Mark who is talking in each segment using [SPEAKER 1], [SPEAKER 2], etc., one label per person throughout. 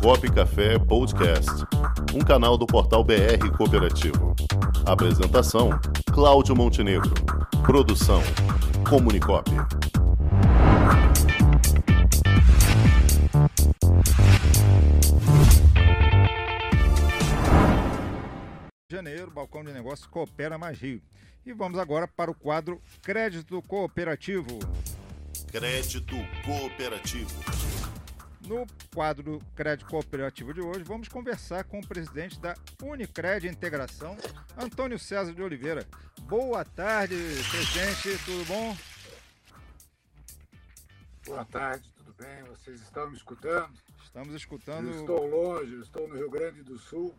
[SPEAKER 1] Comunicop Café Podcast, um canal do portal BR Cooperativo. Apresentação: Cláudio Montenegro. Produção: Comunicop.
[SPEAKER 2] Janeiro, Balcão de Negócios Coopera Mais Rio. E vamos agora para o quadro Crédito Cooperativo.
[SPEAKER 1] Crédito Cooperativo.
[SPEAKER 2] No quadro Crédito Cooperativo de hoje, vamos conversar com o presidente da Unicred Integração, Antônio César de Oliveira. Boa tarde, presidente, tudo bom?
[SPEAKER 3] Boa tarde, tudo bem? Vocês estão me escutando?
[SPEAKER 2] Estamos escutando.
[SPEAKER 3] Eu estou longe, estou no Rio Grande do Sul.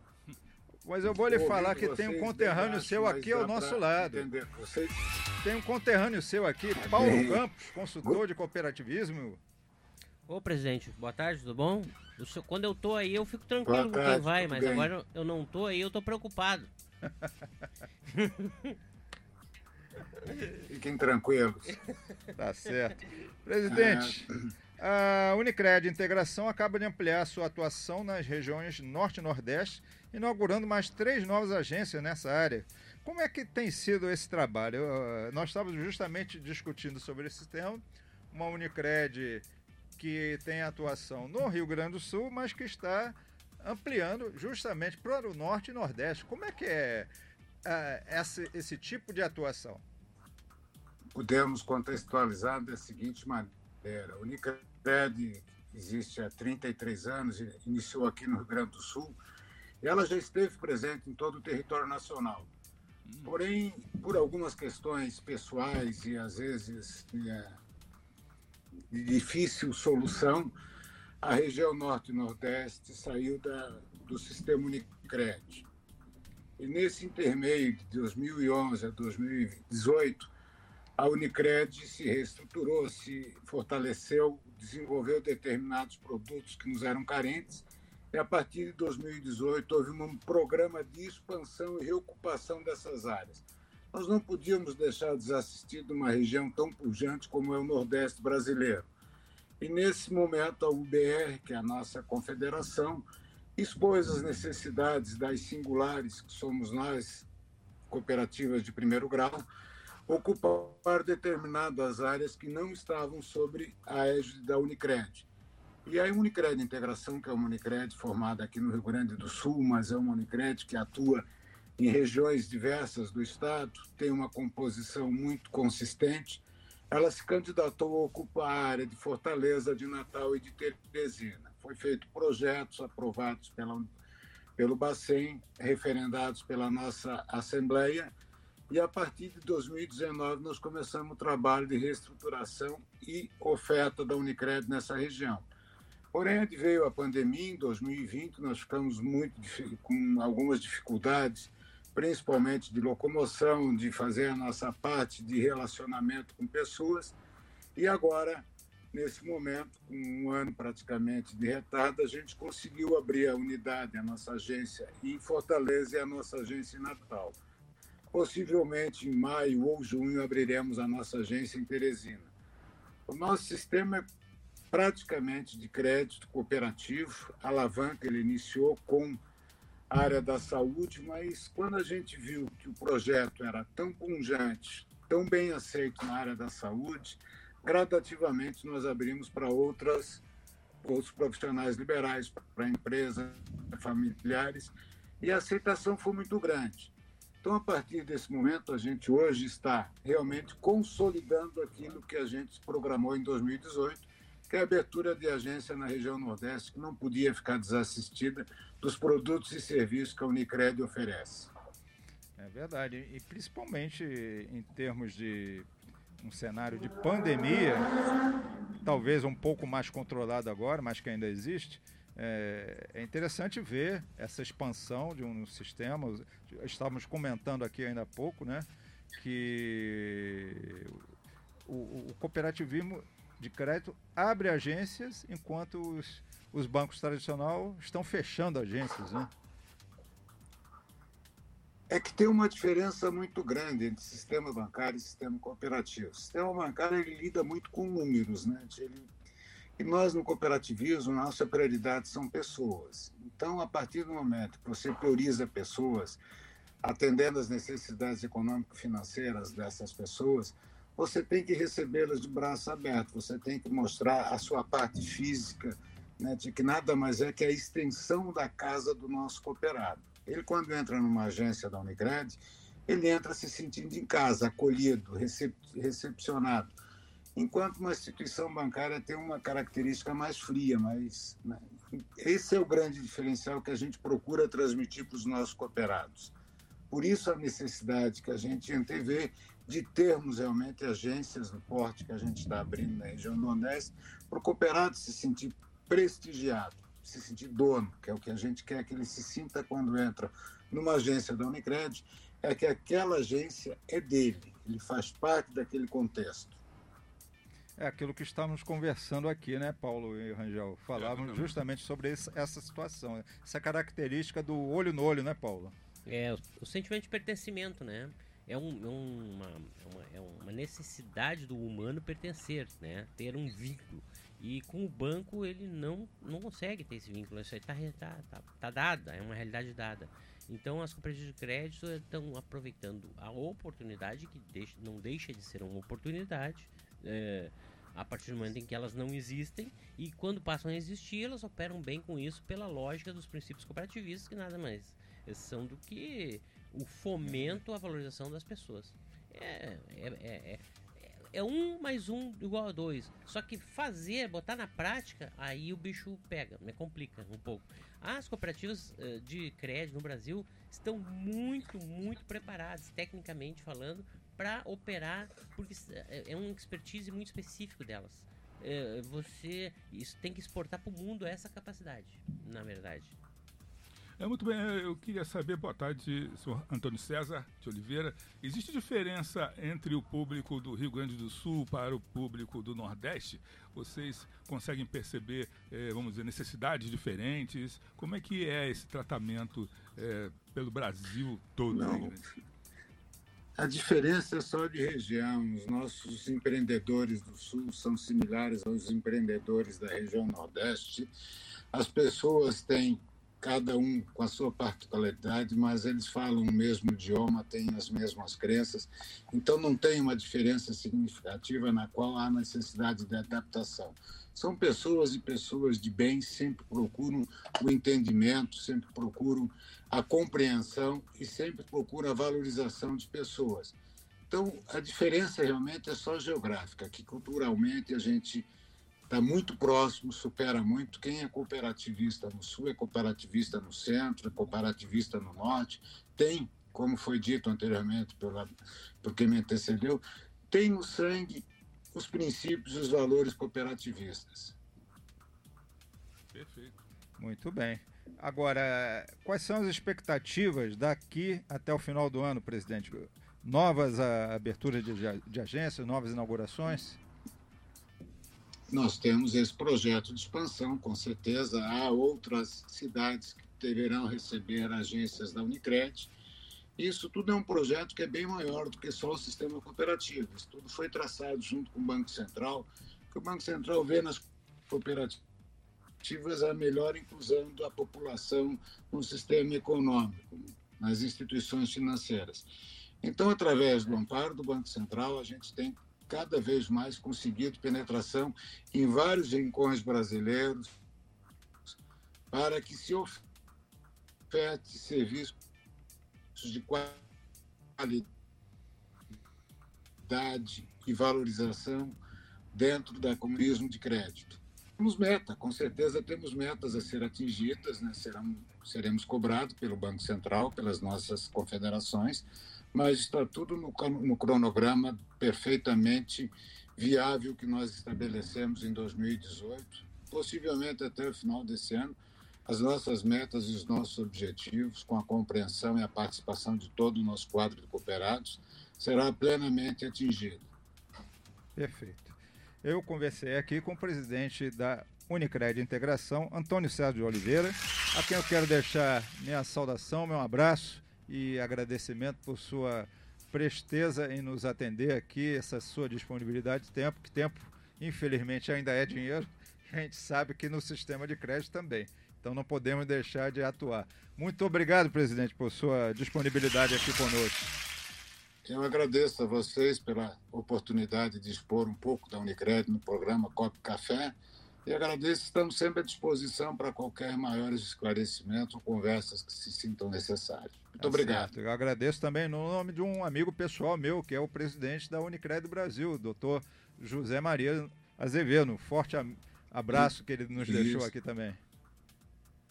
[SPEAKER 2] Mas eu vou lhe falar que tem um conterrâneo seu aqui ao nosso lado.
[SPEAKER 3] Vocês...
[SPEAKER 2] Tem um conterrâneo seu aqui, Paulo
[SPEAKER 3] Bem.
[SPEAKER 2] Campos, consultor de cooperativismo.
[SPEAKER 4] Ô, presidente, boa tarde, tudo bom? O senhor- quando eu tô aí, eu fico tranquilo
[SPEAKER 3] Boa
[SPEAKER 4] com quem vai, mas
[SPEAKER 3] bem.
[SPEAKER 4] agora eu não tô aí, eu tô preocupado.
[SPEAKER 3] Fiquem tranquilos.
[SPEAKER 2] Tá certo. Presidente, a Unicred Integração acaba de ampliar sua atuação nas regiões Norte e Nordeste, inaugurando mais três novas agências nessa área. Como é que tem sido esse trabalho? Eu, nós estávamos justamente discutindo sobre esse tema. Uma Unicred que tem atuação no Rio Grande do Sul, mas que está ampliando justamente para o Norte e Nordeste. Como é que é ah, esse, esse tipo de atuação?
[SPEAKER 3] Podemos contextualizar da seguinte maneira. A Unicred existe há 33 anos, e iniciou aqui no Rio Grande do Sul, e ela já esteve presente em todo o território nacional. Porém, por algumas questões pessoais e às vezes é, de difícil solução, a região Norte e Nordeste saiu da, do sistema Unicred. E nesse intermeio de 2011 a 2018, a Unicred se reestruturou, se fortaleceu, desenvolveu determinados produtos que nos eram carentes, e a partir de 2018 houve um programa de expansão e reocupação dessas áreas. Nós não podíamos deixar desassistido uma região tão pujante como é o Nordeste brasileiro. E nesse momento a UBR, que é a nossa confederação, expôs as necessidades das singulares, que somos nós, cooperativas de primeiro grau, ocupar determinadas áreas que não estavam sobre a égide da Unicred. E a Unicred Integração, que é uma Unicred formada aqui no Rio Grande do Sul, mas é uma Unicred que atua em regiões diversas do estado, tem uma composição muito consistente. Ela se candidatou a ocupar a área de Fortaleza, de Natal e de Teresina. Foi feito projetos aprovados pela, pelo Bacen, referendados pela nossa Assembleia, e a partir de 2019 nós começamos o trabalho de reestruturação e oferta da Unicred nessa região. Porém, veio a pandemia em 2020, nós ficamos muito com algumas dificuldades, principalmente de locomoção, de fazer a nossa parte de relacionamento com pessoas. E agora, nesse momento, com um ano praticamente de retardo, a gente conseguiu abrir a unidade, a nossa agência em Fortaleza e a nossa agência em Natal. Possivelmente em maio ou junho abriremos a nossa agência em Teresina. O nosso sistema é praticamente de crédito cooperativo, alavanca, ele iniciou com a área da saúde, mas quando a gente viu que o projeto era tão pungente, tão bem aceito na área da saúde, gradativamente nós abrimos para outras outros profissionais liberais, para empresas familiares, e a aceitação foi muito grande. Então, a partir desse momento, a gente hoje está realmente consolidando aquilo que a gente programou em 2018, que é a abertura de agência na região Nordeste, que não podia ficar desassistida dos produtos e serviços que a Unicred oferece.
[SPEAKER 2] É verdade, e principalmente em termos de um cenário de pandemia, talvez um pouco mais controlado agora, mas que ainda existe. É, é interessante ver essa expansão de um sistema. Estávamos comentando aqui ainda há pouco, né, que o, o- o cooperativismo de crédito abre agências enquanto os, os bancos tradicionais estão fechando agências, né?
[SPEAKER 3] É que tem uma diferença muito grande entre sistema bancário e sistema cooperativo. O sistema bancário ele lida muito com números, né? Ele, E nós, no cooperativismo, nossa prioridade são pessoas. Então, a partir do momento que você prioriza pessoas, atendendo às necessidades econômico-financeiras dessas pessoas, você tem que recebê-las de braço aberto, você tem que mostrar a sua parte física, né, de que nada mais é que a extensão da casa do nosso cooperado. Ele, quando entra numa agência da Unicred, ele entra se sentindo em casa, acolhido, recep recepcionado enquanto uma instituição bancária tem uma característica mais fria, mas né, esse é o grande diferencial que a gente procura transmitir para os nossos cooperados. Por isso a necessidade que a gente antevê de termos realmente agências no porte que a gente está abrindo na região do Nordeste, para o cooperado se sentir prestigiado, se sentir dono, que é o que a gente quer que ele se sinta quando entra numa agência da Unicred, é que aquela agência é dele, ele faz parte daquele contexto.
[SPEAKER 2] É aquilo que estávamos conversando aqui, né, Paulo e Rangel? Falávamos justamente sobre esse, essa situação, essa característica do olho no olho, né, Paulo?
[SPEAKER 4] É, o, o sentimento de pertencimento, né? É, um, é uma, é uma, é uma necessidade do humano pertencer, né? Ter um vínculo. E com o banco ele não, não consegue ter esse vínculo. Isso aí está tá, tá, tá dada, é uma realidade dada. Então as cooperativas de crédito estão aproveitando a oportunidade, que deixa, não deixa de ser uma oportunidade, é, a partir do momento em que elas não existem e quando passam a existir elas operam bem com isso pela lógica dos princípios cooperativistas que nada mais são do que o fomento à valorização das pessoas é, é, é, é, é um mais um igual a dois só que fazer botar na prática aí o bicho pega me complica um pouco as cooperativas uh, de crédito no Brasil estão muito muito preparadas tecnicamente falando para operar, porque é, é um expertise muito específico delas. É, você isso tem que exportar para o mundo essa capacidade, na verdade.
[SPEAKER 5] É muito bem, eu queria saber, boa tarde, senhor Antônio César de Oliveira. Existe diferença entre o público do Rio Grande do Sul para o público do Nordeste? Vocês conseguem perceber, eh, vamos dizer, necessidades diferentes? Como é que é esse tratamento eh, pelo Brasil todo?
[SPEAKER 3] Não. A diferença é só de região. Os nossos empreendedores do Sul são similares aos empreendedores da região Nordeste. As pessoas têm cada um com a sua particularidade, mas eles falam o mesmo idioma, têm as mesmas crenças, então não tem uma diferença significativa na qual há necessidade de adaptação. São pessoas e pessoas de bem, sempre procuram o entendimento, sempre procuram a compreensão e sempre procuram a valorização de pessoas. Então, a diferença realmente é só geográfica, que culturalmente a gente está muito próximo, supera muito. Quem é cooperativista no sul é cooperativista no centro, é cooperativista no norte. Tem, como foi dito anteriormente pela, por quem me antecedeu, tem no sangue os princípios e os valores cooperativistas.
[SPEAKER 2] Perfeito. Muito bem. Agora, quais são as expectativas daqui até o final do ano, presidente? Novas aberturas de, de agências, novas inaugurações?
[SPEAKER 3] Nós temos esse projeto de expansão, com certeza. Há outras cidades que deverão receber agências da Unicred. Isso tudo é um projeto que é bem maior do que só o sistema cooperativo. Isso tudo foi traçado junto com o Banco Central, que o Banco Central vê nas cooperativas a melhor inclusão da população no sistema econômico, nas instituições financeiras. Então, através do amparo do Banco Central, a gente tem cada vez mais conseguido penetração em vários rincões brasileiros para que se oferte serviços de qualidade e valorização dentro da comunismo de crédito. Temos meta, com certeza temos metas a ser atingidas, né? Serão, seremos cobrados pelo Banco Central, pelas nossas confederações, mas está tudo no, no cronograma perfeitamente viável que nós estabelecemos em 2018, possivelmente até o final desse ano, as nossas metas e os nossos objetivos, com a compreensão e a participação de todo o nosso quadro de cooperados, será plenamente atingido.
[SPEAKER 2] Perfeito. Eu conversei aqui com o presidente da Unicred Integração, Antônio Sérgio de Oliveira, a quem eu quero deixar minha saudação, meu abraço e agradecimento por sua presteza em nos atender aqui, essa sua disponibilidade de tempo, que tempo, infelizmente, ainda é dinheiro. a gente sabe que no sistema de crédito também. Então não podemos deixar de atuar. Muito obrigado, presidente, por sua disponibilidade aqui conosco.
[SPEAKER 3] Eu agradeço a vocês pela oportunidade de expor um pouco da Unicred no programa Cop Café e agradeço, estamos sempre à disposição para qualquer maiores esclarecimentos ou conversas que se sintam necessárias. Muito tá obrigado.
[SPEAKER 2] Certo. Eu agradeço também no nome de um amigo pessoal meu, que é o presidente da Unicred Brasil, o doutor José Maria Azevedo. Um forte abraço que ele nos Isso. deixou aqui também.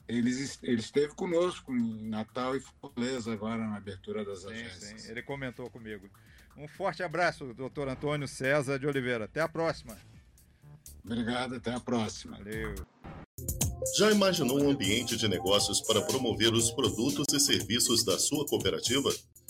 [SPEAKER 3] Ele, ele esteve conosco em Natal e Fortaleza agora na abertura das sim, agências.
[SPEAKER 2] Sim, ele comentou comigo. Um forte abraço, doutor Antônio César de Oliveira. Até a próxima.
[SPEAKER 3] Obrigado, até a próxima.
[SPEAKER 2] Valeu.
[SPEAKER 1] Já imaginou um ambiente de negócios para promover os produtos e serviços da sua cooperativa?